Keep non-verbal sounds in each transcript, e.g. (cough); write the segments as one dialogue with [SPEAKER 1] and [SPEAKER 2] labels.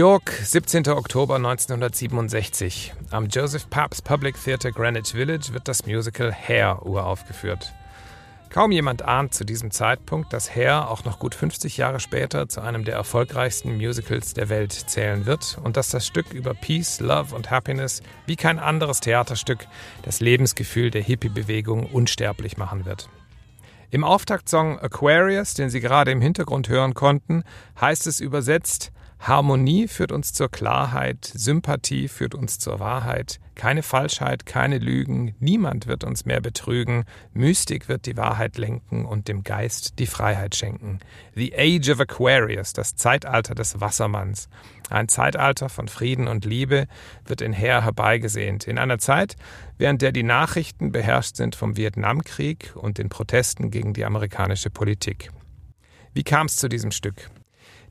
[SPEAKER 1] York, 17. Oktober 1967. Am Joseph Pabst Public Theater Greenwich Village wird das Musical Hair uraufgeführt. Kaum jemand ahnt zu diesem Zeitpunkt, dass Hair auch noch gut 50 Jahre später zu einem der erfolgreichsten Musicals der Welt zählen wird und dass das Stück über Peace, Love und Happiness wie kein anderes Theaterstück das Lebensgefühl der Hippie-Bewegung unsterblich machen wird. Im Auftaktsong Aquarius, den Sie gerade im Hintergrund hören konnten, heißt es übersetzt, Harmonie führt uns zur Klarheit, Sympathie führt uns zur Wahrheit, keine Falschheit, keine Lügen, niemand wird uns mehr betrügen, Mystik wird die Wahrheit lenken und dem Geist die Freiheit schenken. The Age of Aquarius, das Zeitalter des Wassermanns. Ein Zeitalter von Frieden und Liebe wird in Heer herbeigesehnt, in einer Zeit, während der die Nachrichten beherrscht sind vom Vietnamkrieg und den Protesten gegen die amerikanische Politik. Wie kam es zu diesem Stück?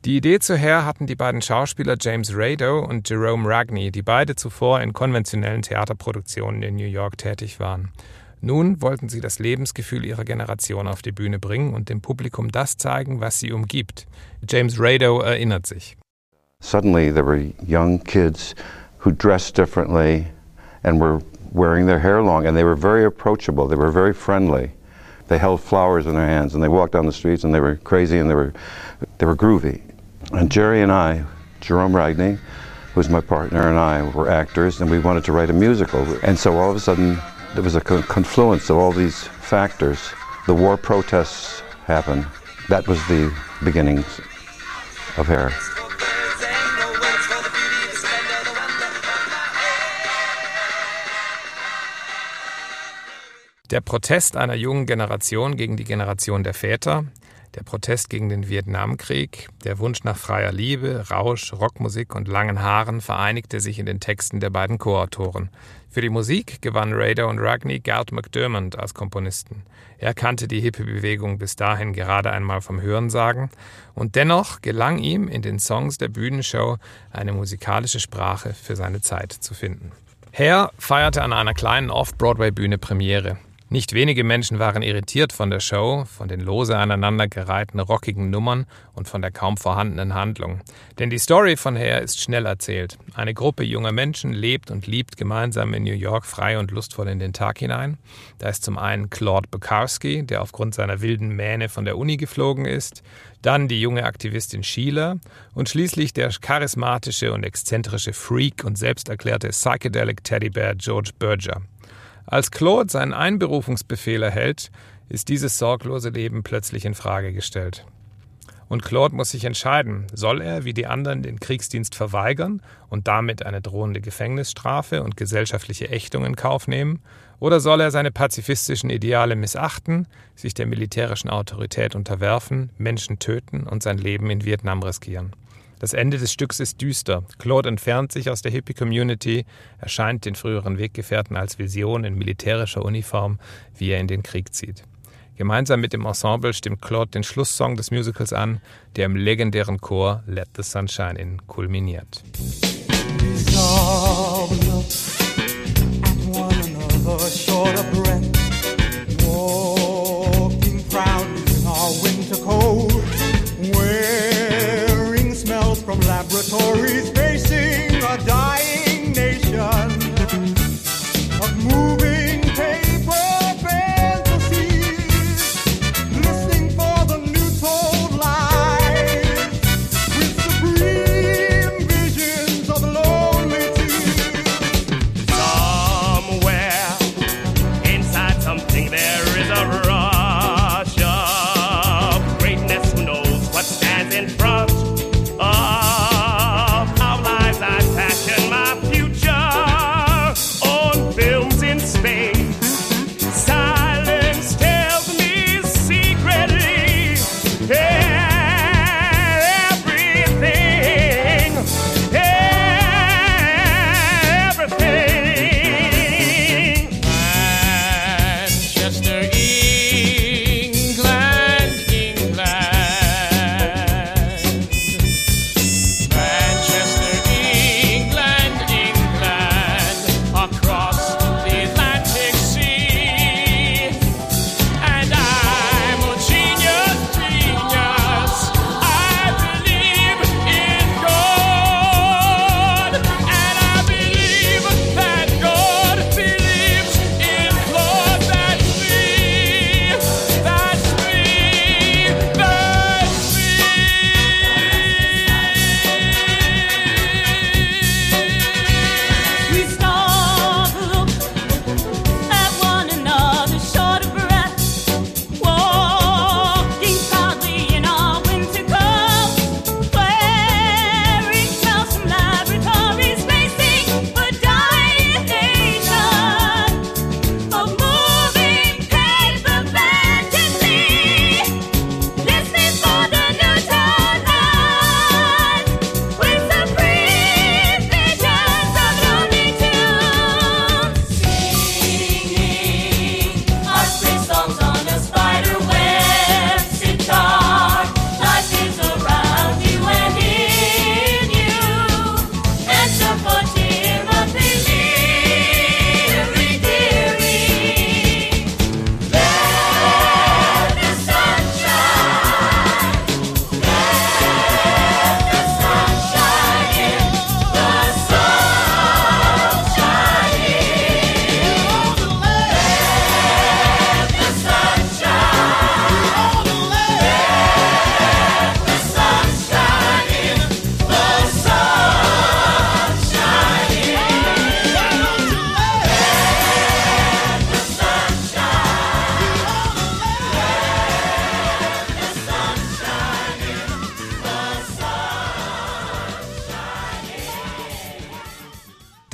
[SPEAKER 1] Die Idee zu Hair hatten die beiden Schauspieler James Rado und Jerome Ragney, die beide zuvor in konventionellen Theaterproduktionen in New York tätig waren. Nun wollten sie das Lebensgefühl ihrer Generation auf die Bühne bringen und dem Publikum das zeigen, was sie umgibt. James Rado erinnert sich.
[SPEAKER 2] Suddenly, there were young kids who dressed differently and were wearing their hair long, and they were very approachable. They were very friendly. They held flowers in their hands, and they walked down the streets, and they were crazy, and they were, they were groovy. And Jerry and I, Jerome Ragney, who was my partner, and I were actors, and we wanted to write a musical. And so all of a sudden, there was a con- confluence of all these factors. The war protests happened. That was the beginnings of Hair.
[SPEAKER 1] Der Protest einer jungen Generation gegen die Generation der Väter, der Protest gegen den Vietnamkrieg, der Wunsch nach freier Liebe, Rausch, Rockmusik und langen Haaren vereinigte sich in den Texten der beiden Co-Autoren. Für die Musik gewann Rader und Ragney Gert McDermott als Komponisten. Er kannte die Hippie-Bewegung bis dahin gerade einmal vom Hörensagen und dennoch gelang ihm in den Songs der Bühnenshow eine musikalische Sprache für seine Zeit zu finden. Hare feierte an einer kleinen Off-Broadway-Bühne Premiere. Nicht wenige Menschen waren irritiert von der Show, von den lose aneinandergereihten rockigen Nummern und von der kaum vorhandenen Handlung. Denn die Story von Hare ist schnell erzählt. Eine Gruppe junger Menschen lebt und liebt gemeinsam in New York frei und lustvoll in den Tag hinein. Da ist zum einen Claude Bukowski, der aufgrund seiner wilden Mähne von der Uni geflogen ist, dann die junge Aktivistin Sheila und schließlich der charismatische und exzentrische Freak und selbsterklärte Psychedelic Teddybear George Berger. Als Claude seinen Einberufungsbefehl erhält, ist dieses sorglose Leben plötzlich in Frage gestellt. Und Claude muss sich entscheiden, soll er wie die anderen den Kriegsdienst verweigern und damit eine drohende Gefängnisstrafe und gesellschaftliche Ächtung in Kauf nehmen, oder soll er seine pazifistischen Ideale missachten, sich der militärischen Autorität unterwerfen, Menschen töten und sein Leben in Vietnam riskieren? Das Ende des Stücks ist düster. Claude entfernt sich aus der Hippie-Community, erscheint den früheren Weggefährten als Vision in militärischer Uniform, wie er in den Krieg zieht. Gemeinsam mit dem Ensemble stimmt Claude den Schlusssong des Musicals an, der im legendären Chor Let the Sunshine In kulminiert.
[SPEAKER 3] Short of breath,
[SPEAKER 4] Tories.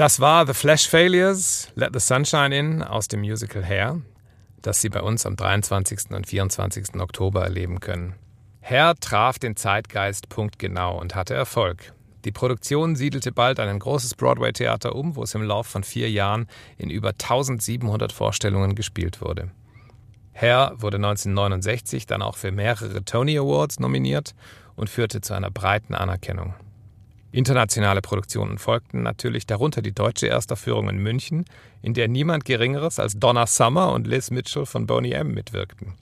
[SPEAKER 1] Das war The Flash Failures, Let the Sunshine In aus dem Musical Hair, das Sie bei uns am 23. und 24. Oktober erleben können. Hair traf den Zeitgeist punktgenau und hatte Erfolg. Die Produktion siedelte bald ein großes Broadway-Theater um, wo es im Lauf von vier Jahren in über 1700 Vorstellungen gespielt wurde. Hair wurde 1969 dann auch für mehrere Tony Awards nominiert und führte zu einer breiten Anerkennung. Internationale Produktionen folgten natürlich, darunter die deutsche Erstaufführung in München, in der niemand Geringeres als Donna Summer und Liz Mitchell von Boney M. mitwirkten.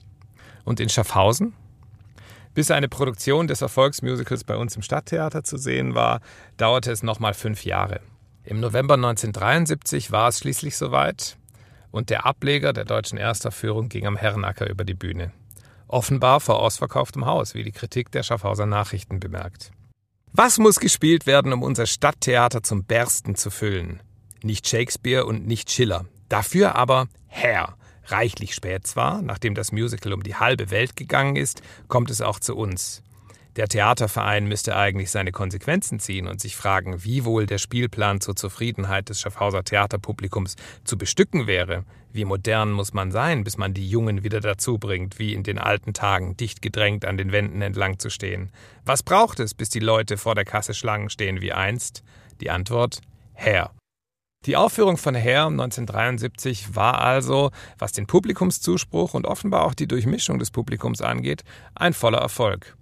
[SPEAKER 1] Und in Schaffhausen? Bis eine Produktion des Erfolgsmusicals bei uns im Stadttheater zu sehen war, dauerte es nochmal fünf Jahre. Im November 1973 war es schließlich soweit und der Ableger der deutschen Erstaufführung ging am Herrenacker über die Bühne. Offenbar vor ausverkauftem Haus, wie die Kritik der Schaffhauser Nachrichten bemerkt. Was muss gespielt werden, um unser Stadttheater zum Bersten zu füllen? Nicht Shakespeare und nicht Schiller. Dafür aber Herr. Reichlich spät zwar, nachdem das Musical um die halbe Welt gegangen ist, kommt es auch zu uns. Der Theaterverein müsste eigentlich seine Konsequenzen ziehen und sich fragen, wie wohl der Spielplan zur Zufriedenheit des Schaffhauser Theaterpublikums zu bestücken wäre. Wie modern muss man sein, bis man die Jungen wieder dazu bringt, wie in den alten Tagen, dicht gedrängt an den Wänden entlang zu stehen? Was braucht es, bis die Leute vor der Kasse Schlangen stehen wie einst? Die Antwort: Herr. Die Aufführung von Hair 1973 war also, was den Publikumszuspruch und offenbar auch die Durchmischung des Publikums angeht, ein voller Erfolg.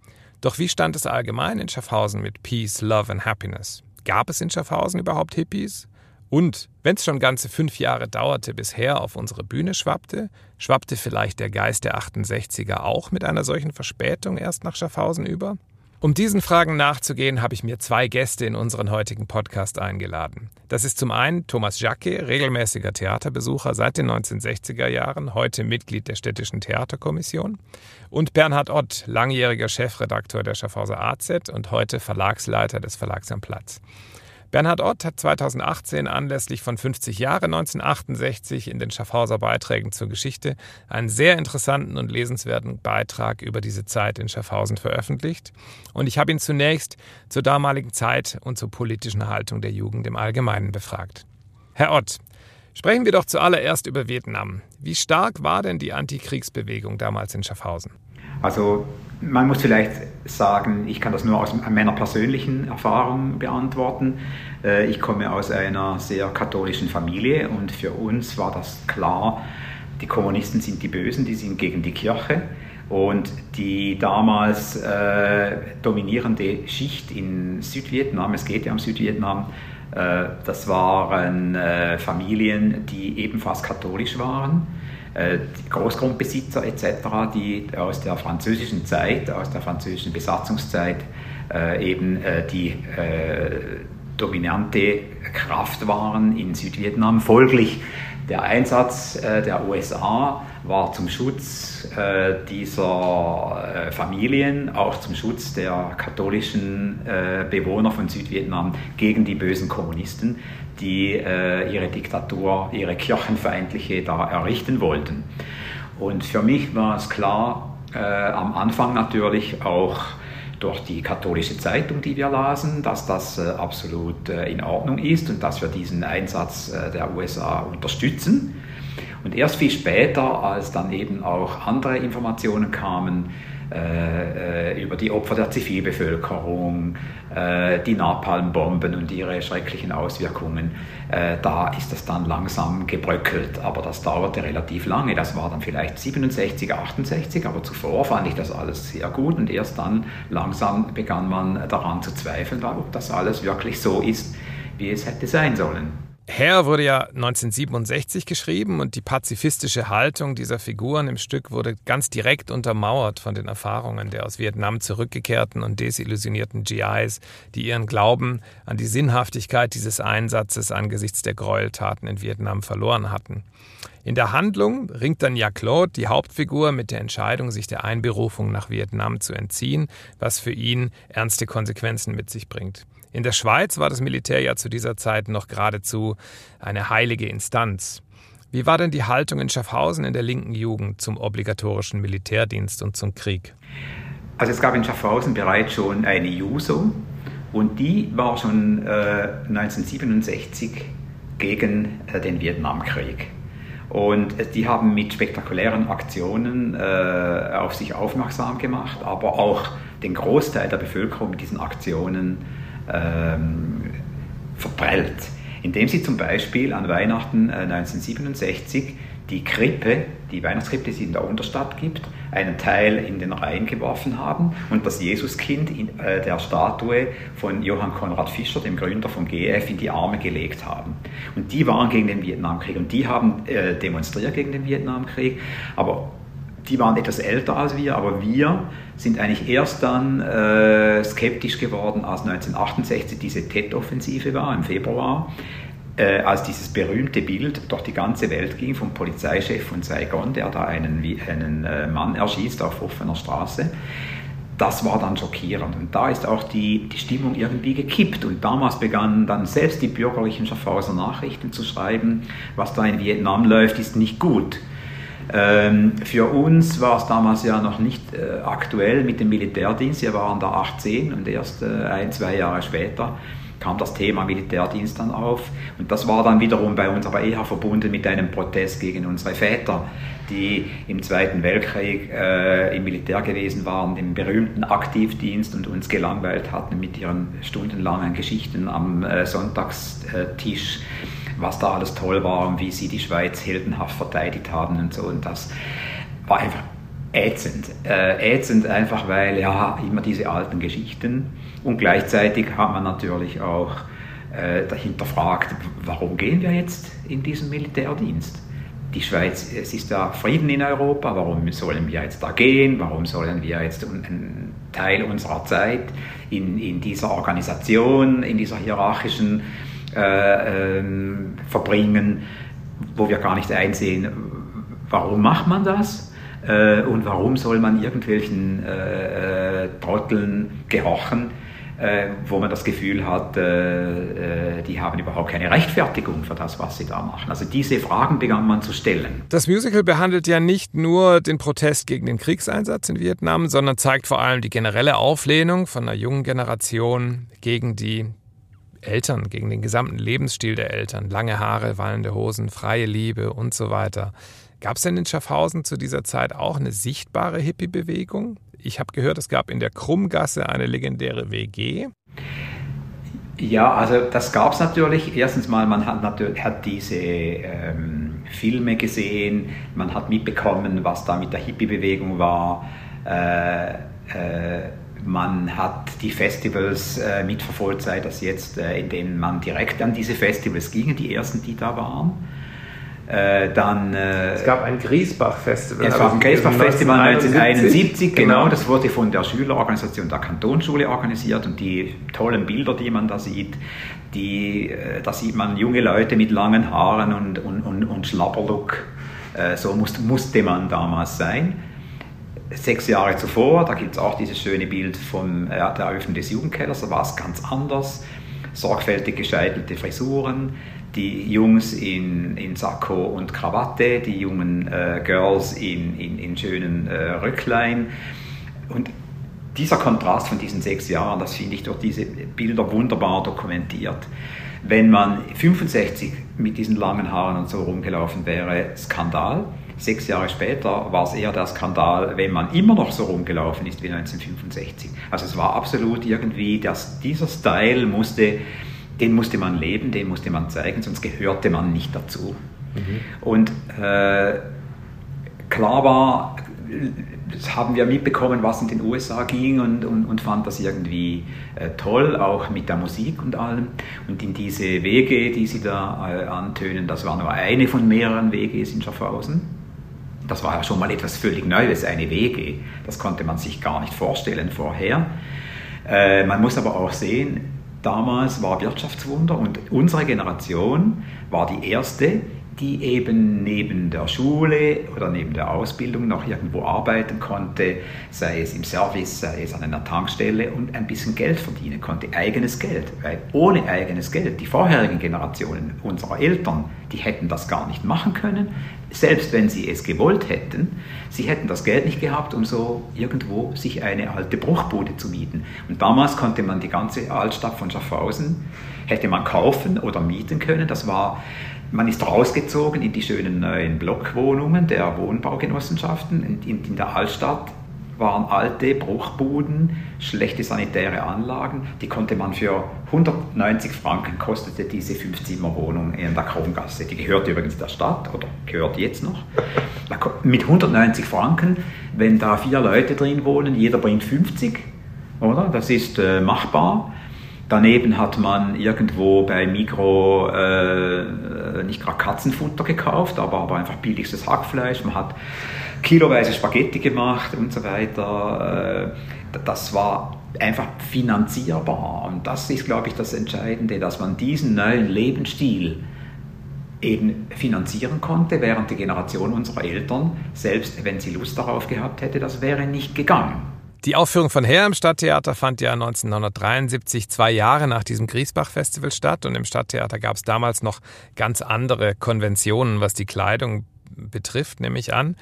[SPEAKER 1] Doch wie stand es allgemein in Schaffhausen mit Peace, Love and Happiness? Gab es in Schaffhausen überhaupt Hippies? Und wenn es schon ganze fünf Jahre dauerte, bis Hair auf unsere Bühne schwappte, schwappte vielleicht der Geist der 68er auch mit einer solchen Verspätung erst nach Schaffhausen über? Um diesen Fragen nachzugehen, habe ich mir zwei Gäste in unseren heutigen Podcast eingeladen. Das ist zum einen Thomas Jacke, regelmäßiger Theaterbesucher seit den 1960er Jahren, heute Mitglied der Städtischen Theaterkommission, und Bernhard Ott, langjähriger Chefredakteur der Schaffhauser AZ und heute Verlagsleiter des Verlags am Platz. Bernhard Ott hat 2018 anlässlich von 50 Jahre 1968 in den Schaffhauser Beiträgen zur Geschichte einen sehr interessanten und lesenswerten Beitrag über diese Zeit in Schaffhausen veröffentlicht. Und ich habe ihn zunächst zur damaligen Zeit und zur politischen Haltung der Jugend im Allgemeinen befragt. Herr Ott, sprechen wir doch zuallererst über Vietnam. Wie stark war denn die Antikriegsbewegung damals in Schaffhausen?
[SPEAKER 5] Also man muss vielleicht sagen, ich kann das nur aus meiner persönlichen Erfahrung beantworten. Äh, Ich komme aus einer sehr katholischen Familie und für uns war das klar, die Kommunisten sind die Bösen, die sind gegen die Kirche. Und die damals äh, dominierende Schicht in Südvietnam, es geht ja um Südvietnam, äh, das waren äh, Familien, die ebenfalls katholisch waren Großgrundbesitzer etc., die aus der französischen Zeit, aus der französischen Besatzungszeit äh, eben äh, die äh, dominante Kraft waren in Südvietnam. Folglich der Einsatz äh, der USA war zum Schutz äh, dieser äh, Familien, auch zum Schutz der katholischen Bewohner von Südvietnam gegen die bösen Kommunisten, die ihre Diktatur, ihre kirchenfeindliche da errichten wollten. Und für mich war es klar, am Anfang natürlich auch durch die katholische Zeitung, die wir lasen, dass das äh, absolut äh, in Ordnung ist und dass wir diesen Einsatz äh, der USA unterstützen. Und erst viel später, als dann eben auch andere Informationen kamen äh, äh, über die Opfer der Zivilbevölkerung, äh, die Napalmbomben und ihre schrecklichen Auswirkungen, äh, da ist das dann langsam gebröckelt. Aber das dauerte relativ lange. Das war dann vielleicht 67, 68, aber zuvor fand ich das alles sehr gut und erst dann langsam begann man daran zu zweifeln, ob das alles wirklich so ist, wie es hätte sein sollen.
[SPEAKER 1] Herr wurde ja 1967 geschrieben und die pazifistische Haltung dieser Figuren im Stück wurde ganz direkt untermauert von den Erfahrungen der aus Vietnam zurückgekehrten und desillusionierten GIs, die ihren Glauben an die Sinnhaftigkeit dieses Einsatzes angesichts der Gräueltaten in Vietnam verloren hatten. In der Handlung ringt dann Jacques Claude, die Hauptfigur, mit der Entscheidung, sich der Einberufung nach Vietnam zu entziehen, was für ihn ernste Konsequenzen mit sich bringt. In der Schweiz war das Militär ja zu dieser Zeit noch geradezu eine heilige Instanz. Wie war denn die Haltung in Schaffhausen in der linken Jugend zum obligatorischen Militärdienst und zum Krieg?
[SPEAKER 5] Also es gab in Schaffhausen bereits schon eine JUSO und die war schon äh, 1967 gegen äh, den Vietnamkrieg. Und äh, die haben mit spektakulären Aktionen äh, auf sich aufmerksam gemacht, aber auch den Großteil der Bevölkerung mit diesen Aktionen ähm, verprellt. Indem sie zum Beispiel an Weihnachten äh, 1967 die Krippe, die Weihnachtskrippe, die es in der Unterstadt gibt, einen Teil in den Rhein geworfen haben und das Jesuskind in äh, der Statue von Johann Konrad Fischer, dem Gründer vom GF, in die Arme gelegt haben. Und die waren gegen den Vietnamkrieg und die haben äh, demonstriert gegen den Vietnamkrieg, aber die waren etwas älter als wir, aber wir sind eigentlich erst dann äh, skeptisch geworden, als 1968 diese Tet-Offensive war, im Februar, äh, als dieses berühmte Bild durch die ganze Welt ging vom Polizeichef von Saigon, der da einen, einen äh, Mann erschießt auf offener Straße. Das war dann schockierend und da ist auch die, die Stimmung irgendwie gekippt und damals begannen dann selbst die bürgerlichen Schaffhauser Nachrichten zu schreiben, was da in Vietnam läuft, ist nicht gut. Ähm, für uns war es damals ja noch nicht äh, aktuell mit dem Militärdienst. Wir waren da 18 und erst äh, ein, zwei Jahre später kam das Thema Militärdienst dann auf. Und das war dann wiederum bei uns aber eher verbunden mit einem Protest gegen unsere Väter, die im Zweiten Weltkrieg äh, im Militär gewesen waren, im berühmten Aktivdienst und uns gelangweilt hatten mit ihren stundenlangen Geschichten am äh, Sonntagstisch, was da alles toll war und wie sie die Schweiz heldenhaft verteidigt haben und so. Und das war einfach ätzend. Äh, ätzend einfach, weil ja immer diese alten Geschichten und gleichzeitig hat man natürlich auch äh, dahinter fragt, warum gehen wir jetzt in diesen Militärdienst? Die Schweiz, es ist da Frieden in Europa, warum sollen wir jetzt da gehen? Warum sollen wir jetzt einen Teil unserer Zeit in, in dieser Organisation, in dieser hierarchischen äh, ähm, verbringen, wo wir gar nicht einsehen, warum macht man das? Äh, und warum soll man irgendwelchen äh, Trotteln gehorchen, äh, wo man das Gefühl hat, äh, äh, die haben überhaupt keine Rechtfertigung für das, was sie da machen. Also diese Fragen begann man zu stellen.
[SPEAKER 1] Das Musical behandelt ja nicht nur den Protest gegen den Kriegseinsatz in Vietnam, sondern zeigt vor allem die generelle Auflehnung von einer jungen Generation gegen die Eltern, gegen den gesamten Lebensstil der Eltern. Lange Haare, wallende Hosen, freie Liebe und so weiter. Gab es denn in Schaffhausen zu dieser Zeit auch eine sichtbare Hippie-Bewegung? Ich habe gehört, es gab in der Krummgasse eine legendäre WG.
[SPEAKER 5] Ja, also das gab es natürlich. Erstens mal, man hat, natürlich, hat diese ähm, Filme gesehen, man hat mitbekommen, was da mit der Hippie-Bewegung war. Äh, äh, man hat die Festivals äh, mitverfolgt, sei das jetzt, äh, in denen man direkt an diese Festivals ging, die ersten, die da waren. Äh, dann, äh,
[SPEAKER 1] Es gab ein Griesbach-Festival.
[SPEAKER 5] es gab ein Griesbach-Festival 1971, genau.
[SPEAKER 1] genau.
[SPEAKER 5] Das wurde von der Schülerorganisation der Kantonsschule organisiert und die tollen Bilder, die man da sieht, die, äh, da sieht man junge Leute mit langen Haaren und, und, und, und Schlabberlook. Äh, So musste, musste man damals sein. Sechs Jahre zuvor, da gibt es auch dieses schöne Bild von äh, der Eröffnung des Jugendkellers, da war es ganz anders. Sorgfältig gescheitelte Frisuren, die Jungs in, in Sakko und Krawatte, die jungen äh, Girls in, in, in schönen äh, Röcklein. Und dieser Kontrast von diesen sechs Jahren, das finde ich durch diese Bilder wunderbar dokumentiert. Wenn man 65 mit diesen langen Haaren und so rumgelaufen wäre, Skandal. Sechs Jahre später war es eher der Skandal, wenn man immer noch so rumgelaufen ist wie 1965. Also es war absolut irgendwie, dass dieser Style musste, den musste man leben, den musste man zeigen, sonst gehörte man nicht dazu. Und äh, klar war, das haben wir mitbekommen, was in den USA ging und, und, und fand das irgendwie äh, toll, auch mit der Musik und allem. Und in diese Wege, die Sie da äh, antönen, das war nur eine von mehreren WGs in Schaffhausen. Das war ja schon mal etwas völlig Neues, eine WG. Das konnte man sich gar nicht vorstellen vorher. Äh, man muss aber auch sehen, damals war Wirtschaftswunder und unsere Generation war die erste, die eben neben der Schule oder neben der Ausbildung noch irgendwo arbeiten konnte, sei es im Service, sei es an einer Tankstelle und ein bisschen Geld verdienen konnte, eigenes Geld. Weil ohne eigenes Geld, die vorherigen Generationen unserer Eltern, die hätten das gar nicht machen können, selbst wenn sie es gewollt hätten, sie hätten das Geld nicht gehabt, um so irgendwo sich eine alte Bruchbude zu mieten. Und damals konnte man die ganze Altstadt von Schaffhausen, hätte man kaufen oder mieten können. Das war, man ist rausgezogen in die schönen neuen Blockwohnungen der Wohnbaugenossenschaften. In, der Altstadt waren alte Bruchbuden, schlechte sanitäre Anlagen. Die konnte man für 190 Franken kostete diese Fünfzimmerwohnung in der Krongasse. Die gehört übrigens der Stadt oder gehört jetzt noch. Mit 190 Franken, wenn da vier Leute drin wohnen, jeder bringt 50, oder? Das ist äh, machbar. Daneben hat man irgendwo bei Migro äh, nicht gerade Katzenfutter gekauft, aber, aber einfach billigstes Hackfleisch. Man hat kiloweise Spaghetti gemacht und so weiter. Äh, das war einfach finanzierbar. Und das ist, glaube ich, das Entscheidende, dass man diesen neuen Lebensstil eben finanzieren konnte, während die Generation unserer Eltern, selbst wenn sie Lust darauf gehabt hätte, das wäre nicht gegangen.
[SPEAKER 1] Die Aufführung von Herr im Stadttheater fand ja 1973, zwei Jahre nach diesem Griesbach-Festival statt. Und im Stadttheater gab es damals noch ganz andere Konventionen, was die Kleidung betrifft, nehme ich an.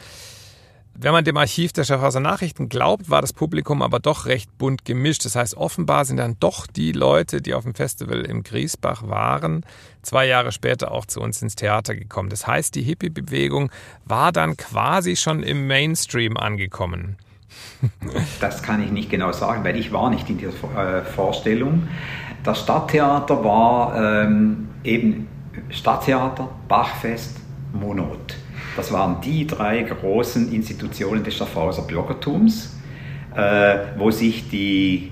[SPEAKER 1] Wenn man dem Archiv der Schaffhauser Nachrichten glaubt, war das Publikum aber doch recht bunt gemischt. Das heißt, offenbar sind dann doch die Leute, die auf dem Festival im Griesbach waren, zwei Jahre später auch zu uns ins Theater gekommen. Das heißt, die Hippie-Bewegung war dann quasi schon im Mainstream angekommen.
[SPEAKER 5] Das kann ich nicht genau sagen, weil ich war nicht in dieser äh, Vorstellung. Das Stadttheater war ähm, eben Stadttheater, Bachfest, Monot. Das waren die drei großen Institutionen des Schaffhauser Bürgertums, äh, wo sich die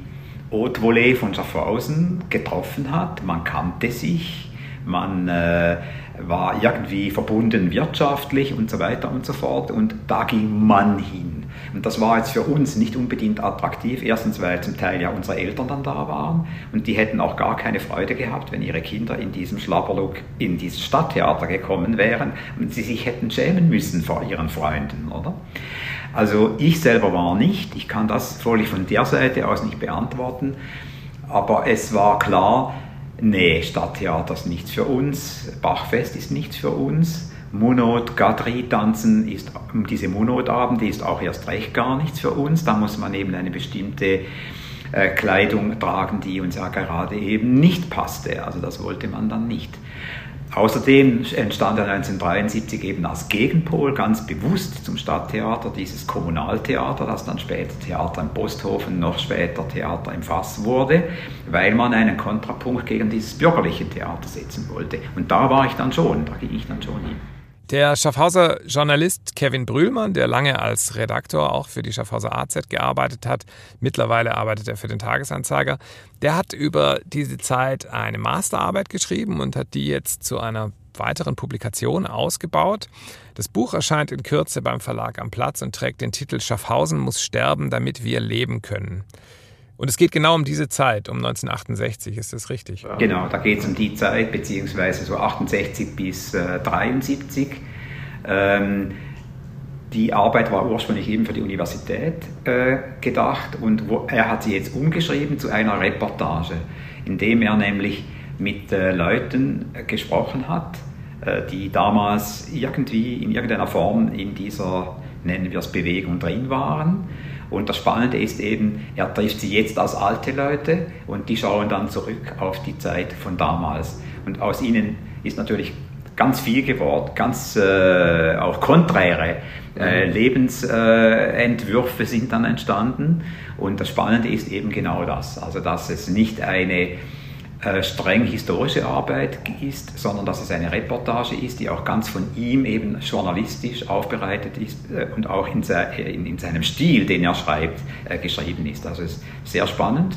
[SPEAKER 5] Haute Volée von Schaffhausen getroffen hat. Man kannte sich, man äh, war irgendwie verbunden wirtschaftlich und so weiter und so fort. Und da ging man hin. Und das war jetzt für uns nicht unbedingt attraktiv. Erstens, weil zum Teil ja unsere Eltern dann da waren. Und die hätten auch gar keine Freude gehabt, wenn ihre Kinder in diesem Schlapperlook in dieses Stadttheater gekommen wären. Und sie sich hätten schämen müssen vor ihren Freunden, oder? Also ich selber war nicht, ich kann das völlig von der Seite aus nicht beantworten, aber es war klar, nee, Stadttheater ist nichts für uns, Bachfest ist nichts für uns, Monod, Gadri tanzen ist, diese Monodabende ist auch erst recht gar nichts für uns, da muss man eben eine bestimmte äh, Kleidung tragen, die uns ja gerade eben nicht passte, also das wollte man dann nicht. Außerdem entstand er 1973 eben als Gegenpol ganz bewusst zum Stadttheater dieses Kommunaltheater, das dann später Theater im Posthofen, noch später Theater im Fass wurde, weil man einen Kontrapunkt gegen dieses bürgerliche Theater setzen wollte. Und da war ich dann schon, da ging ich dann schon hin.
[SPEAKER 1] Der Schaffhauser Journalist Kevin Brühlmann, der lange als Redaktor auch für die Schaffhauser AZ gearbeitet hat, mittlerweile arbeitet er für den Tagesanzeiger, der hat über diese Zeit eine Masterarbeit geschrieben und hat die jetzt zu einer weiteren Publikation ausgebaut. Das Buch erscheint in Kürze beim Verlag am Platz und trägt den Titel Schaffhausen muss sterben, damit wir leben können. Und es geht genau um diese Zeit, um 1968, ist das richtig?
[SPEAKER 5] Genau, da geht es um die Zeit, beziehungsweise so 68 bis äh, 73. Ähm, die Arbeit war ursprünglich eben für die Universität äh, gedacht und wo, er hat sie jetzt umgeschrieben zu einer Reportage, indem er nämlich mit äh, Leuten äh, gesprochen hat, äh, die damals irgendwie in irgendeiner Form in dieser, nennen wir es, Bewegung drin waren und das Spannende ist eben, er trifft sie jetzt als alte Leute und die schauen dann zurück auf die Zeit von damals. Und aus ihnen ist natürlich ganz viel geworden, ganz äh, auch konträre äh, Lebensentwürfe sind dann entstanden. Und das Spannende ist eben genau das, also dass es nicht eine äh, streng historische Arbeit ist, sondern dass es eine Reportage ist, die auch ganz von ihm eben journalistisch aufbereitet ist äh, und auch in, se in, in, seinem Stil, den er schreibt, äh, geschrieben ist. Also es ist sehr spannend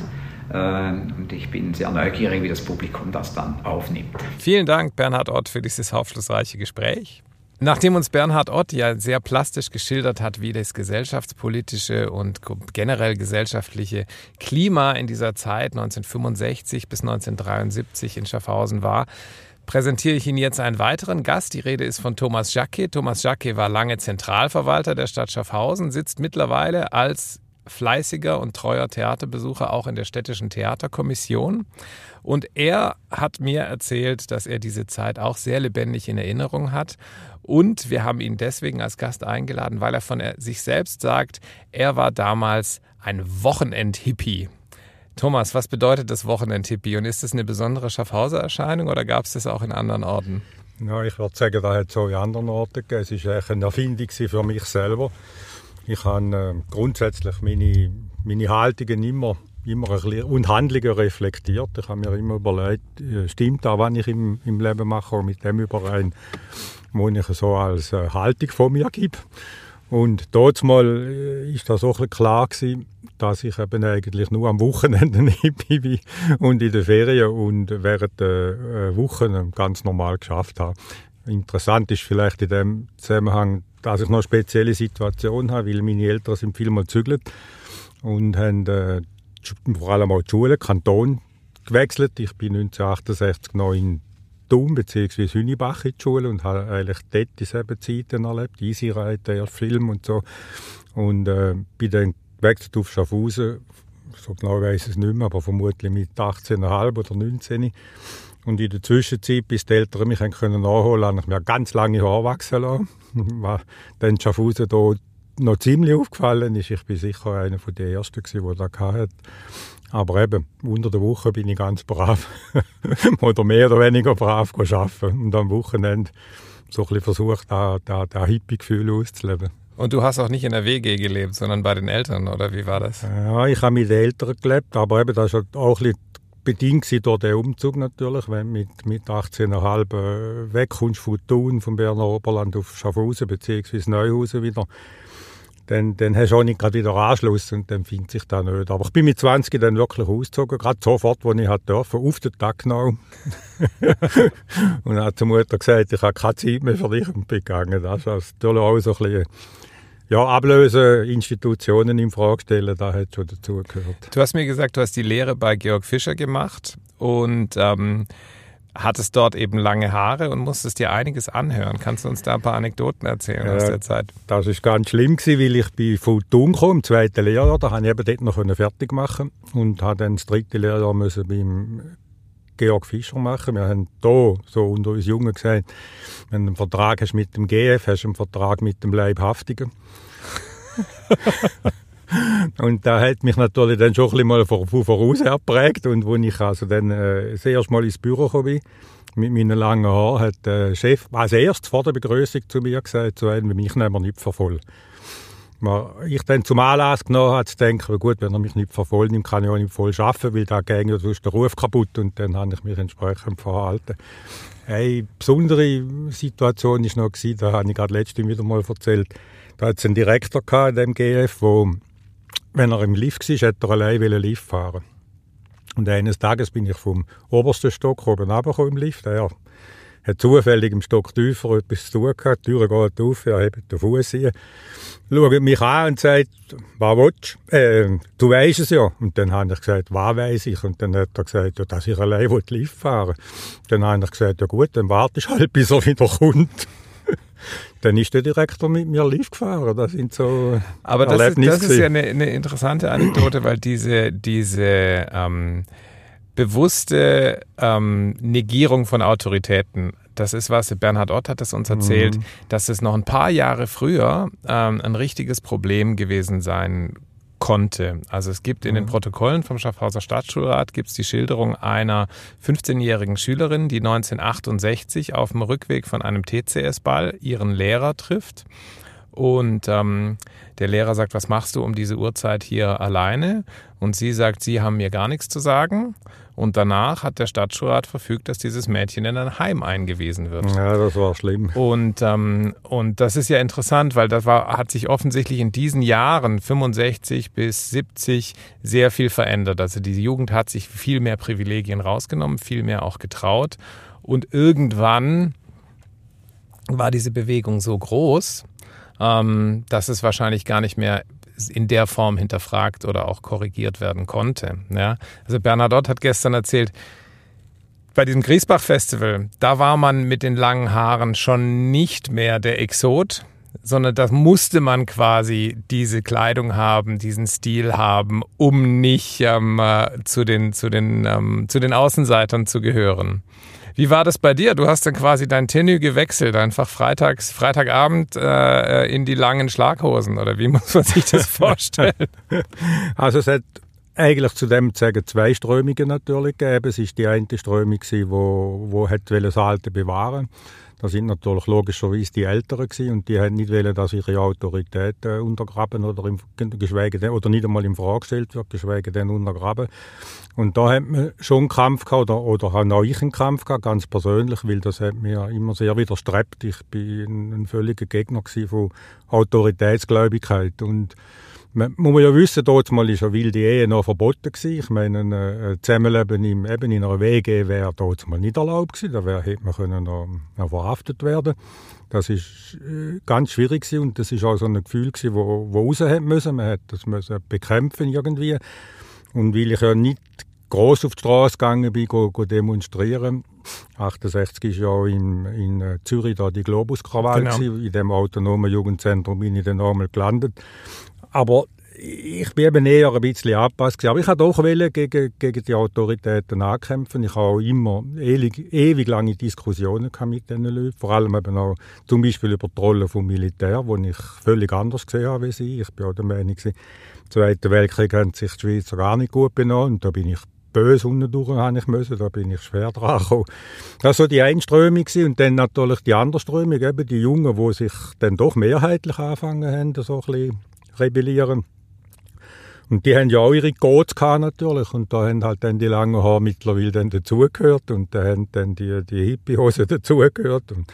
[SPEAKER 5] ähm, und ich bin sehr neugierig, wie das Publikum das dann aufnimmt.
[SPEAKER 1] Vielen Dank, Bernhard Ott, für dieses aufschlussreiche Gespräch. Nachdem uns Bernhard Ott ja sehr plastisch geschildert hat, wie das gesellschaftspolitische und generell gesellschaftliche Klima in dieser Zeit 1965 bis 1973 in Schaffhausen war, präsentiere ich Ihnen jetzt einen weiteren Gast. Die Rede ist von Thomas Jacquet. Thomas Jacquet war lange Zentralverwalter der Stadt Schaffhausen, sitzt mittlerweile als fleißiger und treuer Theaterbesucher auch in der städtischen Theaterkommission. Und er hat mir erzählt, dass er diese Zeit auch sehr lebendig in Erinnerung hat und wir haben ihn deswegen als Gast eingeladen, weil er von sich selbst sagt, er war damals ein Wochenend-Hippie. Thomas, was bedeutet das Wochenend-Hippie? Und ist das eine besondere Schaffhauser-Erscheinung oder gab es das auch in anderen Orten?
[SPEAKER 6] Ja, ich würde sagen, da hat es auch in anderen Orten gegeben. Es war eine Erfindung für mich selber. Ich habe äh, grundsätzlich meine, meine Haltungen immer, immer ein bisschen und Handlungen reflektiert. Ich habe mir immer überlegt, äh, stimmt da, was ich im, im Leben mache, mit dem überein, wo ich so als äh, Haltung von mir gebe. Und dort mal ist das auch klar gewesen, dass ich eben eigentlich nur am Wochenende (laughs) bin und in den Ferien und während der Wochen ganz normal geschafft habe. Interessant ist vielleicht in dem Zusammenhang, dass ich noch eine spezielle Situation habe, weil meine Eltern sind vielmal gezügelt und haben äh, vor allem auch die Schule, Kanton gewechselt. Ich bin 1968 noch in Thun bzw. Hünibach in die Schule und habe eigentlich dort dieselben Zeiten erlebt, Easy Rider, Film und so. Und äh, bin dann gewechselt auf Schaffhausen, so genau weiß ich es nicht mehr, aber vermutlich mit 18,5 oder 19. Und in der Zwischenzeit, bis die Eltern mich können nachholen habe ich mir ganz lange Haare wachsen lassen. (laughs) Was dann Schaffhausen da noch ziemlich aufgefallen ist. Ich bin sicher einer von den Ersten, gewesen, der das hatte. Aber eben, unter der Woche bin ich ganz brav. (laughs) oder mehr oder weniger brav arbeiten. Und am Wochenende so ein bisschen versucht, da, da, da Hippie-Gefühl auszuleben.
[SPEAKER 1] Und du hast auch nicht in der WG gelebt, sondern bei den Eltern, oder wie war das?
[SPEAKER 6] Ja, ich habe mit den Eltern gelebt, aber eben, das war auch ein bisschen bedingt gewesen durch den Umzug natürlich, wenn mit, mit 18,5 äh, wegkommst von Thun, vom Berner Oberland auf Schaffhausen beziehungsweise Neuhausen wieder, dann, dann hast du auch nicht gerade wieder Anschluss und dann findet sich das nicht. Aber ich bin mit 20 dann wirklich ausgezogen, gerade sofort, als ich halt dürfen, auf den Tag genau. (laughs) und hat zur Mutter gesagt, ich habe keine Zeit mehr für dich und bin gegangen. Das ist natürlich auch so ein bisschen, ja, ablösen, Institutionen in Frage stellen, das hat schon dazugehört.
[SPEAKER 1] Du hast mir gesagt, du hast die Lehre bei Georg Fischer gemacht und ähm, hattest dort eben lange Haare und musstest dir einiges anhören. Kannst du uns da ein paar Anekdoten erzählen aus der Zeit?
[SPEAKER 6] Das war ganz schlimm, gewesen, weil ich von Thun kam, im zweiten Lehrjahr, da konnte ich eben dort noch fertig machen und habe dann das dritte Lehrjahr müssen beim Georg Fischer machen. Wir haben hier, so unter uns Jungen gesagt, wenn du einen Vertrag hast mit dem GF, hast du einen Vertrag mit dem Leibhaftigen. (laughs) Und da hat mich natürlich dann schon ein mal voraus geprägt. Und als ich also dann äh, das erste Mal ins Büro bin, mit meinen langen Haaren, hat der Chef als erstes vor der Begrüßung zu mir gesagt, so einen mich nehmen wir nicht für voll. Mal ich dann zum Anlass genommen habe, zu denken, gut, wenn er mich nicht voll nimmt, kann ich auch nicht voll arbeiten, weil da ging ja sonst der Ruf kaputt und dann habe ich mich entsprechend verhalten. Eine besondere Situation war noch, da habe ich gerade letztens wieder mal erzählt, da hat es einen Direktor gehabt in dem GF, wo, wenn er im Lift war, hätte er allein Lift fahren Und eines Tages bin ich vom obersten Stock oben runtergekommen im Lift. Er hat zufällig im Stock tiefer etwas zu tun gehabt. Die Tür geht auf, er hebt den Fuß hin, schaut mich an und sagt, was willst du? Äh, du weisst es ja. Und dann habe ich gesagt, was weiss ich? Und dann hat er gesagt, ja, dass ich allein Lift fahren Dann habe ich gesagt, ja gut, dann wartest halt, bis er wieder kommt. (laughs) dann ist der Direktor mit mir Lift gefahren. Das sind so
[SPEAKER 1] Aber das ist, das ist ja eine, eine interessante Anekdote, weil diese, diese ähm, bewusste ähm, Negierung von Autoritäten, das ist was, Bernhard Ott hat es uns erzählt, dass es noch ein paar Jahre früher ähm, ein richtiges Problem gewesen sein konnte. Also es gibt in den Protokollen vom Schaffhauser Stadtschulrat gibt es die Schilderung einer 15-jährigen Schülerin, die 1968 auf dem Rückweg von einem TCS-Ball ihren Lehrer trifft. Und ähm, der Lehrer sagt, was machst du um diese Uhrzeit hier alleine? Und sie sagt, sie haben mir gar nichts zu sagen. Und danach hat der Stadtschulrat verfügt, dass dieses Mädchen in ein Heim eingewiesen wird.
[SPEAKER 6] Ja, das war schlimm.
[SPEAKER 1] Und, ähm, und das ist ja interessant, weil das war, hat sich offensichtlich in diesen Jahren, 65 bis 70, sehr viel verändert. Also die Jugend hat sich viel mehr Privilegien rausgenommen, viel mehr auch getraut. Und irgendwann war diese Bewegung so groß, ähm, dass es wahrscheinlich gar nicht mehr in der Form hinterfragt oder auch korrigiert werden konnte. Ja? Also Bernadette hat gestern erzählt, bei diesem Griesbach-Festival, da war man mit den langen Haaren schon nicht mehr der Exot, sondern da musste man quasi diese Kleidung haben, diesen Stil haben, um nicht ähm, äh, zu, den, zu, den, ähm, zu den Außenseitern zu gehören. Wie war das bei dir? Du hast dann quasi dein Tenue gewechselt, einfach freitags, Freitagabend äh, in die langen Schlaghosen oder wie (laughs) muss man sich das vorstellen? (laughs)
[SPEAKER 6] Also es hat eigentlich zu dem zu zwei Strömungen natürlich gegeben. Es ist die eine Strömung gewesen, wo, wo wollte das Alte bewahren. Da sind natürlich logischerweise die Älteren gewesen und die haben nicht wollen, dass ihre Autorität äh, untergraben oder im, geschweige denn, oder nicht einmal in Frage gestellt wird, geschweige denn untergraben. Und da hat man schon einen Kampf gehabt, oder, oder auch ich einen Kampf gehabt, ganz persönlich, weil das hat mir immer sehr widerstrebt. Ich bin ein völliger Gegner von Autoritätsgläubigkeit und man muss ja wissen, dort mal ist eine wilde Ehe noch verboten gewesen. Ich meine, ein äh, Zusammenleben im, eben in einer WG wäre dort mal nicht erlaubt gewesen. Da wär, hätte man können noch, noch verhaftet werden. Das ist äh, ganz schwierig gewesen und das ist auch so ein Gefühl gewesen, wo, wo raus hat müssen. Man hat das müssen bekämpfen irgendwie. Und weil ich ja nicht groß auf die Straße gegangen bin, go, go demonstrieren. 68 ist ja in, in äh, Zürich da die Globuskrawall
[SPEAKER 1] Genau.
[SPEAKER 6] In dem autonomen Jugendzentrum bin ich dann einmal gelandet. Aber ich bin eben eher ein bisschen angepasst. Aber ich wollte doch gegen, gegen die Autoritäten ankämpfen. Ich habe auch immer ewig, ewig lange Diskussionen mit diesen Leuten. Vor allem eben auch zum Beispiel über die Rolle vom Militär, wo ich völlig anders gesehen habe wie sie. Ich bin auch der Meinung, im Zweiten Weltkrieg haben sich die Schweizer gar nicht gut benommen. Und da bin ich böse unten habe ich müssen. Da bin ich schwer dran gekommen. Das war so die eine Strömung und dann natürlich die andere Strömung, eben die Jungen, die sich dann doch mehrheitlich angefangen haben, so ein bisschen rebellieren. Und die haben ja auch ihre Codes natürlich. Und da haben halt dann die langen Haare mittlerweile dann dazugehört und da haben dann die, die Hippiehosen (laughs) dazugehört. Und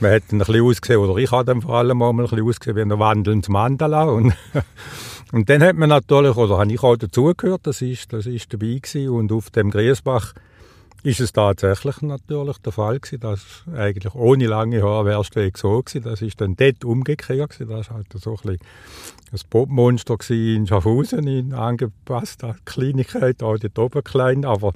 [SPEAKER 6] man hat dann ein bisschen ausgesehen, oder ich habe dann vor allem auch mal ein bisschen ausgesehen wie ein wandelndes Mandala. Und, (laughs) und dann hat man natürlich, oder habe ich auch dazugehört, das ist, das ist dabei gewesen. Und auf dem Griesbach ist es tatsächlich natürlich der Fall gewesen, dass eigentlich ohne lange Haare wärst du so gewesen. Das ist dann dort umgekehrt gewesen. Das war halt so ein ein Popmonster in Schaffhausen, in angepasster Kleinigkeit, auch dort oben klein, aber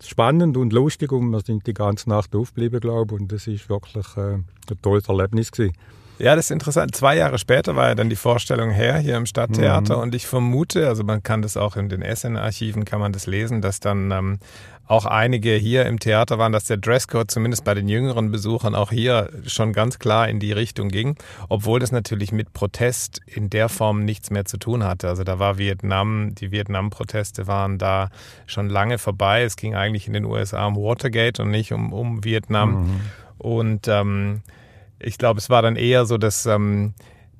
[SPEAKER 6] spannend und lustig und wir sind die ganze Nacht aufgeblieben, glaube ich, und das ist wirklich äh, ein tolles Erlebnis gewesen.
[SPEAKER 1] Ja, das ist interessant. Zwei Jahre später war ja dann die Vorstellung her hier im Stadttheater und ich vermute, also man kann das auch in den SN-Archiven kann man das lesen, dass dann ähm, auch einige hier im Theater waren, dass der Dresscode zumindest bei den jüngeren Besuchern auch hier schon ganz klar in die Richtung ging, obwohl das natürlich mit Protest in der Form nichts mehr zu tun hatte. Also da war Vietnam, die Vietnam-Proteste waren da schon lange vorbei. Es ging eigentlich in den USA um Watergate und nicht um, um Vietnam. Und ähm, ich glaube, es war dann eher so, dass ähm,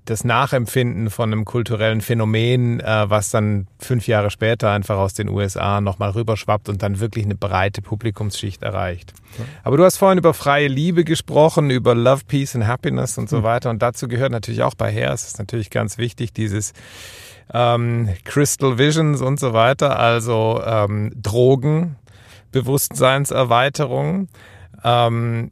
[SPEAKER 1] das Nachempfinden von einem kulturellen Phänomen, äh, was dann fünf Jahre später einfach aus den USA nochmal rüberschwappt und dann wirklich eine breite Publikumsschicht erreicht. Aber du hast vorhin über freie Liebe gesprochen, über Love, Peace and Happiness und so weiter. Und dazu gehört natürlich auch bei Hair, es ist natürlich ganz wichtig, dieses ähm, Crystal Visions und so weiter, also ähm, Drogen, Bewusstseinserweiterung. Ähm,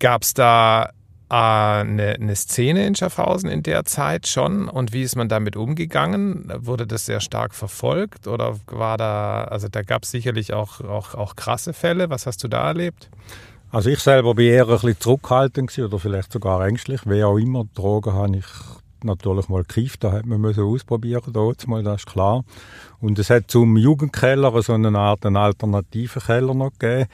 [SPEAKER 1] Gab es da eine, eine Szene in Schaffhausen in der Zeit schon und wie ist man damit umgegangen? Wurde das sehr stark verfolgt oder war da, also da gab es sicherlich auch, auch, auch krasse Fälle. Was hast du da erlebt?
[SPEAKER 6] Also ich selber bin eher ein bisschen zurückhaltend oder vielleicht sogar ängstlich. Wie auch immer, Drogen habe ich natürlich mal gekifft, da hat man müssen ausprobieren, dort mal, das ist klar. Und es hat zum Jugendkeller so eine Art einen alternativen Keller noch gegeben,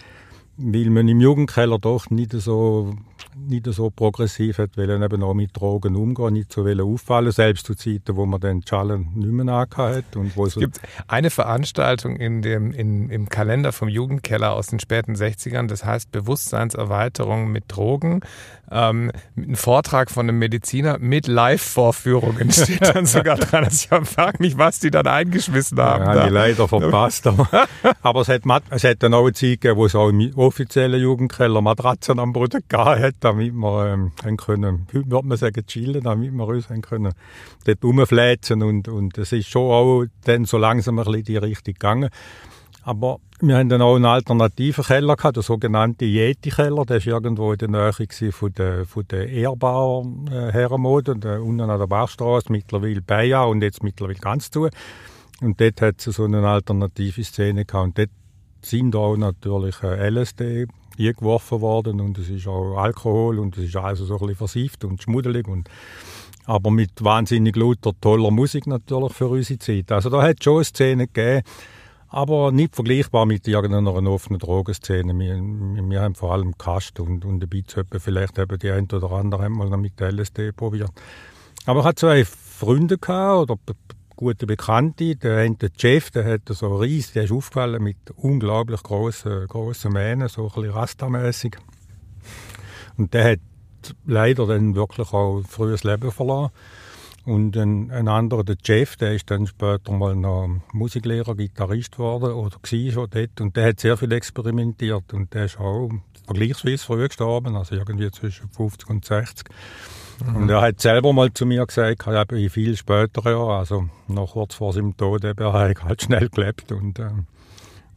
[SPEAKER 6] weil man im Jugendkeller doch nicht so nicht so progressiv hat, wollen eben auch mit Drogen umgehen, nicht so wollen auffallen, selbst zu Zeiten, wo man dann die Schalen nicht mehr hat und wo
[SPEAKER 1] Es
[SPEAKER 6] so
[SPEAKER 1] gibt eine Veranstaltung in dem, in, im Kalender vom Jugendkeller aus den späten 60ern, das heißt Bewusstseinserweiterung mit Drogen. Ähm, ein Vortrag von einem Mediziner mit Live-Vorführungen (laughs) steht dann sogar dran. Also ich frage mich, was die dann eingeschmissen haben.
[SPEAKER 6] Ja,
[SPEAKER 1] da.
[SPEAKER 6] ich leider verpasst. Aber, (laughs) aber es, hat, es hat dann auch eine Zeit gegeben, wo es auch im offiziellen Jugendkeller Matratzen am Boden gegeben hat, damit wir ähm, haben können, heute würde man sagen, chillen, damit wir uns haben können dort rumfläzen und, und es ist schon auch dann so langsam ein bisschen die Richtung gegangen. Aber wir haben dann auch einen alternativen Keller gehabt, der sogenannte Yeti-Keller. Der ist irgendwo in der Nähe von der, von der Ehrbar äh, Herrenmode, der, unten an der Bachstraße, mittlerweile Bayer und jetzt mittlerweile ganz zu. Und dort hat es so eine alternative Szene gehabt. Und dort sind auch natürlich äh, LSD eingeworfen worden und es ist auch Alkohol und es ist also so ein bisschen versieft und schmuddelig und aber mit wahnsinnig lauter, toller Musik natürlich für unsere Zeit. Also da hat es schon eine Szene gegeben, aber nicht vergleichbar mit irgendeiner offenen Drogenszene. Wir, wir, haben vor allem Kast und, und ein bisschen vielleicht eben die ein oder andere haben mal noch mit LSD probiert. Aber ich hatte zwei Freunde gehabt, oder b- b- gute Bekannte. Der der Jeff, der hat so riesig, der ist aufgefallen mit unglaublich grossen, grossen Mähnen, so ein bisschen rastamässig. Und der hat leider dann wirklich auch frühes Leben verloren. Und ein, ein anderer, der Jeff, der ist dann später mal noch Musiklehrer, Gitarrist geworden oder war schon dort. Und der hat sehr viel experimentiert und der ist auch vergleichsweise früh gestorben, also irgendwie zwischen 50 und 60. Und er hat selber mal zu mir gesagt, er in viel später Jahren, also noch kurz vor seinem Tod, eben, (laughs) er hat halt schnell gelebt und äh,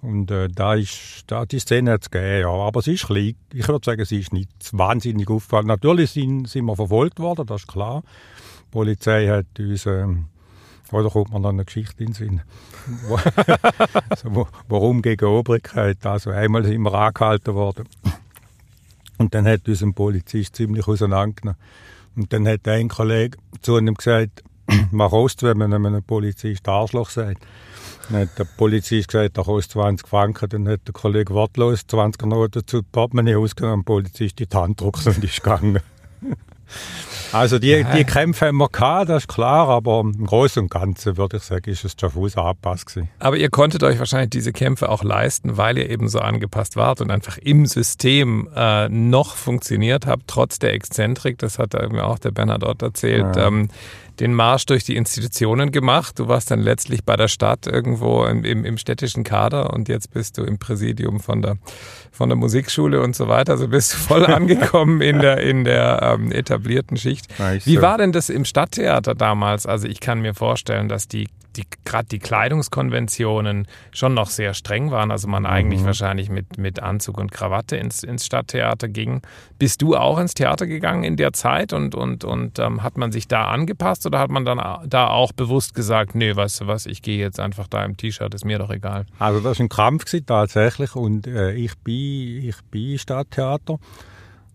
[SPEAKER 6] und äh, da ist, da die Szene hat es gegeben, ja. Aber sie ist klein. Ich würde sagen, sie ist nicht wahnsinnig aufgefallen. Natürlich sind, sind wir verfolgt worden, das ist klar. Die Polizei hat uns, ähm, oder kommt mir noch eine Geschichte in den Sinn. Wo- (laughs) so, wo- warum gegen Obrigkeit? Also einmal sind wir angehalten worden. Und dann hat uns ein Polizist ziemlich auseinandergenommen. Und dann hat ein Kollege zu ihm gesagt, (clears throat) man kostet, wenn man einem Polizist Arschloch sagt. Dann hat der Polizist gesagt, er kostet 20 Franken. Dann hat der Kollege wortlos 20 Noten zu Portemonnaie ausgenommen, der Polizist die Hand gedrückt und ist gegangen. (laughs) Also die, die Kämpfe haben wir gehabt, das ist klar, aber im Großen und Ganzen würde ich sagen, ist es Schaffhausen angepasst gewesen.
[SPEAKER 1] Aber ihr konntet euch wahrscheinlich diese Kämpfe auch leisten, weil ihr eben so angepasst wart und einfach im System äh, noch funktioniert habt, trotz der Exzentrik. Das hat mir auch der Bernhard Ott erzählt.
[SPEAKER 6] Ja.
[SPEAKER 1] Ähm, den Marsch durch die Institutionen gemacht. Du warst dann letztlich bei der Stadt irgendwo im, im, im städtischen Kader und jetzt bist du im Präsidium von der, von der Musikschule und so weiter. Also bist du voll (laughs) angekommen in der, in der ähm, etablierten Schicht.
[SPEAKER 6] Nice.
[SPEAKER 1] Wie war denn das im Stadttheater damals? Also ich kann mir vorstellen, dass die, die gerade die Kleidungskonventionen schon noch sehr streng waren. Also man eigentlich wahrscheinlich mit, mit Anzug und Krawatte ins, ins Stadttheater ging. Bist du auch ins Theater gegangen in der Zeit und, und, und ähm, hat man sich da angepasst oder hat man dann da auch bewusst gesagt, nee, weißt du was, ich gehe jetzt einfach da im T-Shirt, ist mir doch egal.
[SPEAKER 6] Also das war ein Kampf gewesen, tatsächlich und äh, ich bin ich bin Stadttheater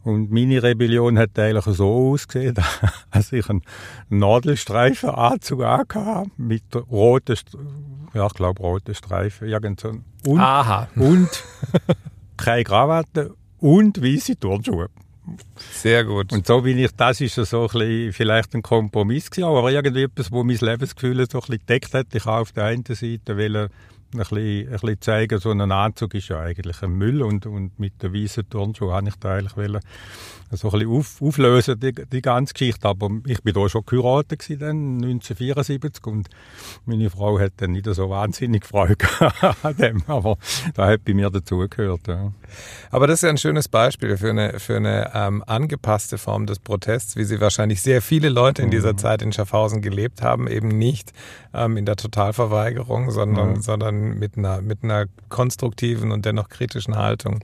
[SPEAKER 6] und meine Rebellion hat eigentlich so ausgesehen, (laughs) dass ich einen Nadelstreifenanzug angehabt mit roten, ja ich glaube roten Streifen, irgend so und,
[SPEAKER 1] Aha,
[SPEAKER 6] und keine Krawatte und weiße Turnschuhe.
[SPEAKER 1] sehr gut.
[SPEAKER 6] Und so bin ich, das ist so ein bisschen, vielleicht ein Kompromiss gewesen, aber irgendwie etwas, wo mein Lebensgefühl so ein bisschen gedeckt hat. Ich habe auf der einen Seite wollen, ein bisschen, ein bisschen zeigen, so ein Anzug ist ja eigentlich ein Müll und, und mit der weißen Turnschuhe habe ich da eigentlich wollen, so ein bisschen auf, auflösen, die, die ganze Geschichte. Aber ich bin da schon geheiratet gewesen, dann, 1974 und meine Frau hat dann nicht so wahnsinnig Freude (laughs) an dem, aber da hat bei mir dazugehört. Ja.
[SPEAKER 1] Aber das ist ja ein schönes Beispiel für eine, für eine ähm, angepasste Form des Protests, wie sie wahrscheinlich sehr viele Leute in dieser Zeit in Schaffhausen gelebt haben, eben nicht ähm, in der Totalverweigerung, sondern, sondern mit, einer, mit einer konstruktiven und dennoch kritischen Haltung.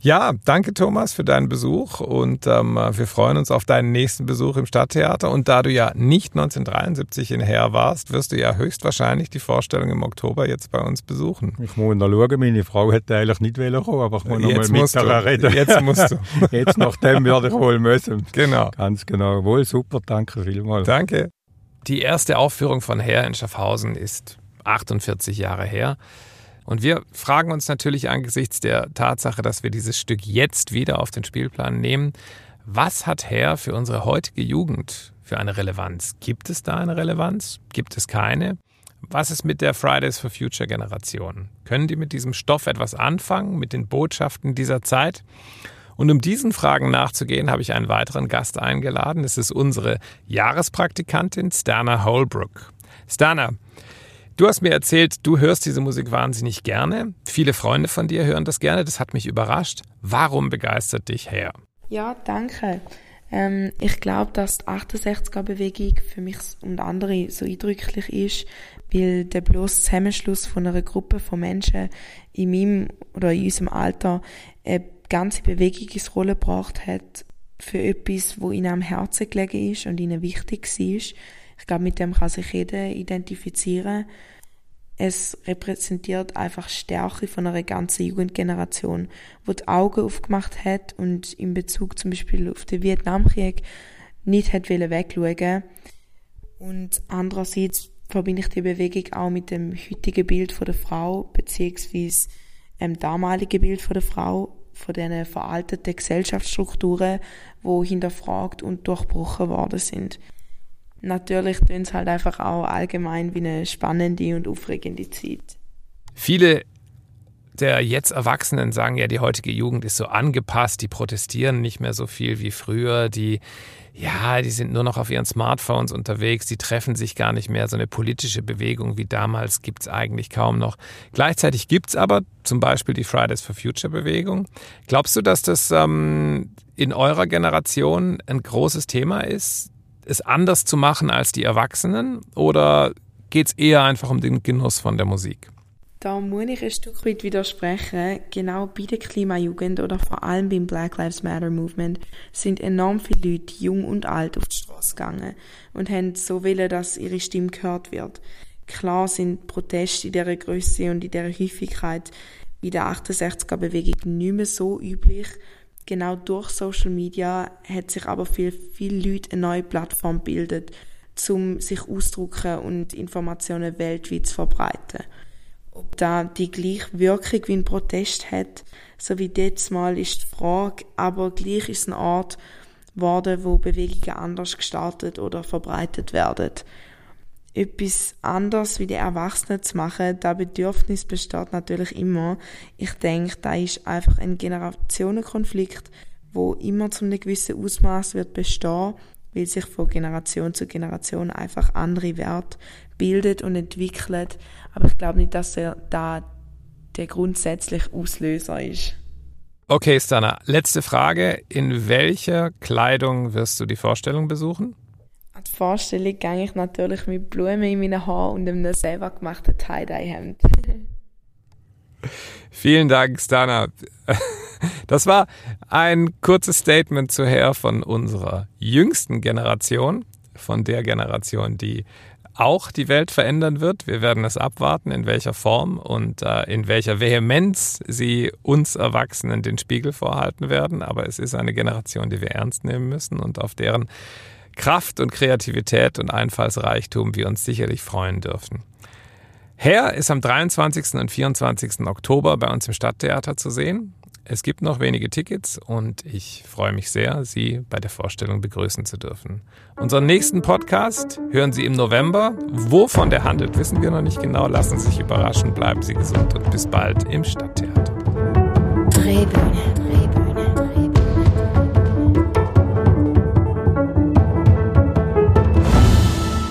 [SPEAKER 1] Ja, danke Thomas für deinen Besuch und ähm, wir freuen uns auf deinen nächsten Besuch im Stadttheater. Und da du ja nicht 1973 in Herr warst, wirst du ja höchstwahrscheinlich die Vorstellung im Oktober jetzt bei uns besuchen.
[SPEAKER 6] Ich muss noch schauen, meine Frau hätte eigentlich nicht wollen kommen, aber ich muss noch
[SPEAKER 1] Jetzt
[SPEAKER 6] mal mit ihr reden.
[SPEAKER 1] Jetzt musst du. (laughs)
[SPEAKER 6] Jetzt nachdem werde ich wohl müssen.
[SPEAKER 1] Genau.
[SPEAKER 6] Ganz genau. Wohl, super, danke vielmals.
[SPEAKER 1] Danke. Die erste Aufführung von Herr in Schaffhausen ist 48 Jahre her. Und wir fragen uns natürlich angesichts der Tatsache, dass wir dieses Stück jetzt wieder auf den Spielplan nehmen, was hat Herr für unsere heutige Jugend für eine Relevanz? Gibt es da eine Relevanz? Gibt es keine? Was ist mit der Fridays for Future Generation? Können die mit diesem Stoff etwas anfangen, mit den Botschaften dieser Zeit? Und um diesen Fragen nachzugehen, habe ich einen weiteren Gast eingeladen. Es ist unsere Jahrespraktikantin Stana Holbrook. Stana, du hast mir erzählt, du hörst diese Musik wahnsinnig gerne. Viele Freunde von dir hören das gerne. Das hat mich überrascht. Warum begeistert dich Herr?
[SPEAKER 7] Ja, danke. Ähm, ich glaube, dass die 68er-Bewegung für mich und andere so eindrücklich ist, weil der bloße Zusammenschluss von einer Gruppe von Menschen in meinem oder in unserem Alter eine ganze Bewegung ins Rollen gebracht hat für etwas, wo ihnen am Herzen gelegen ist und ihnen wichtig war. Ich glaube, mit dem kann sich jeder identifizieren. Es repräsentiert einfach Stärke von einer ganzen Jugendgeneration, wo die Augen aufgemacht hat und in Bezug zum Beispiel auf den Vietnamkrieg nicht hat wegschauen. Und andererseits verbinde ich die Bewegung auch mit dem heutigen Bild von der Frau, beziehungsweise dem damaligen Bild von der Frau, von diesen veralteten Gesellschaftsstrukturen, wo hinterfragt und durchbrochen worden sind. Natürlich tun es halt einfach auch allgemein wie eine spannende und aufregende Zeit.
[SPEAKER 1] Viele der jetzt Erwachsenen sagen ja, die heutige Jugend ist so angepasst, die protestieren nicht mehr so viel wie früher, die ja, die sind nur noch auf ihren Smartphones unterwegs, die treffen sich gar nicht mehr. So eine politische Bewegung wie damals gibt es eigentlich kaum noch. Gleichzeitig gibt es aber zum Beispiel die Fridays for Future Bewegung. Glaubst du, dass das ähm, in eurer Generation ein großes Thema ist, es anders zu machen als die Erwachsenen? Oder geht es eher einfach um den Genuss von der Musik?
[SPEAKER 7] Da muss ich ein Stück weit widersprechen. Genau bei der Klimajugend oder vor allem beim Black Lives Matter Movement sind enorm viele Leute, jung und alt, auf die Straße gegangen und haben so wollen, dass ihre Stimme gehört wird. Klar sind Proteste in dieser Größe und in dieser Häufigkeit in der 68er-Bewegung nicht mehr so üblich. Genau durch Social Media hat sich aber für viele Leute eine neue Plattform gebildet, um sich auszudrücken und Informationen weltweit zu verbreiten. Ob da die gleiche Wirkung wie ein Protest hat, so wie jetzt mal ist die Frage, aber gleich ist es ein Ort geworden, wo Bewegungen anders gestartet oder verbreitet werden. Etwas anders wie die Erwachsenen zu machen, das Bedürfnis besteht natürlich immer. Ich denke, da ist einfach ein Generationenkonflikt, wo immer zu einem gewissen Ausmaß wird bestehen, weil sich von Generation zu Generation einfach andere Werte bildet und entwickelt. Aber ich glaube nicht, dass er da der grundsätzliche Auslöser ist.
[SPEAKER 1] Okay, Stana, letzte Frage. In welcher Kleidung wirst du die Vorstellung besuchen?
[SPEAKER 7] An die Vorstellung gehe ich natürlich mit Blumen in meinen Haaren und einem selber gemachten Tie-Dye-Hemd. (laughs)
[SPEAKER 1] Vielen Dank, Stana. Das war ein kurzes Statement zuher von unserer jüngsten Generation, von der Generation, die auch die Welt verändern wird. Wir werden es abwarten, in welcher Form und äh, in welcher Vehemenz sie uns Erwachsenen den Spiegel vorhalten werden. Aber es ist eine Generation, die wir ernst nehmen müssen und auf deren Kraft und Kreativität und Einfallsreichtum wir uns sicherlich freuen dürfen. Herr ist am 23. und 24. Oktober bei uns im Stadttheater zu sehen. Es gibt noch wenige Tickets und ich freue mich sehr, Sie bei der Vorstellung begrüßen zu dürfen. Unseren nächsten Podcast hören Sie im November. Wovon der handelt, wissen wir noch nicht genau. Lassen Sie sich überraschen, bleiben Sie gesund und bis bald im Stadttheater.
[SPEAKER 8] Drehbühne,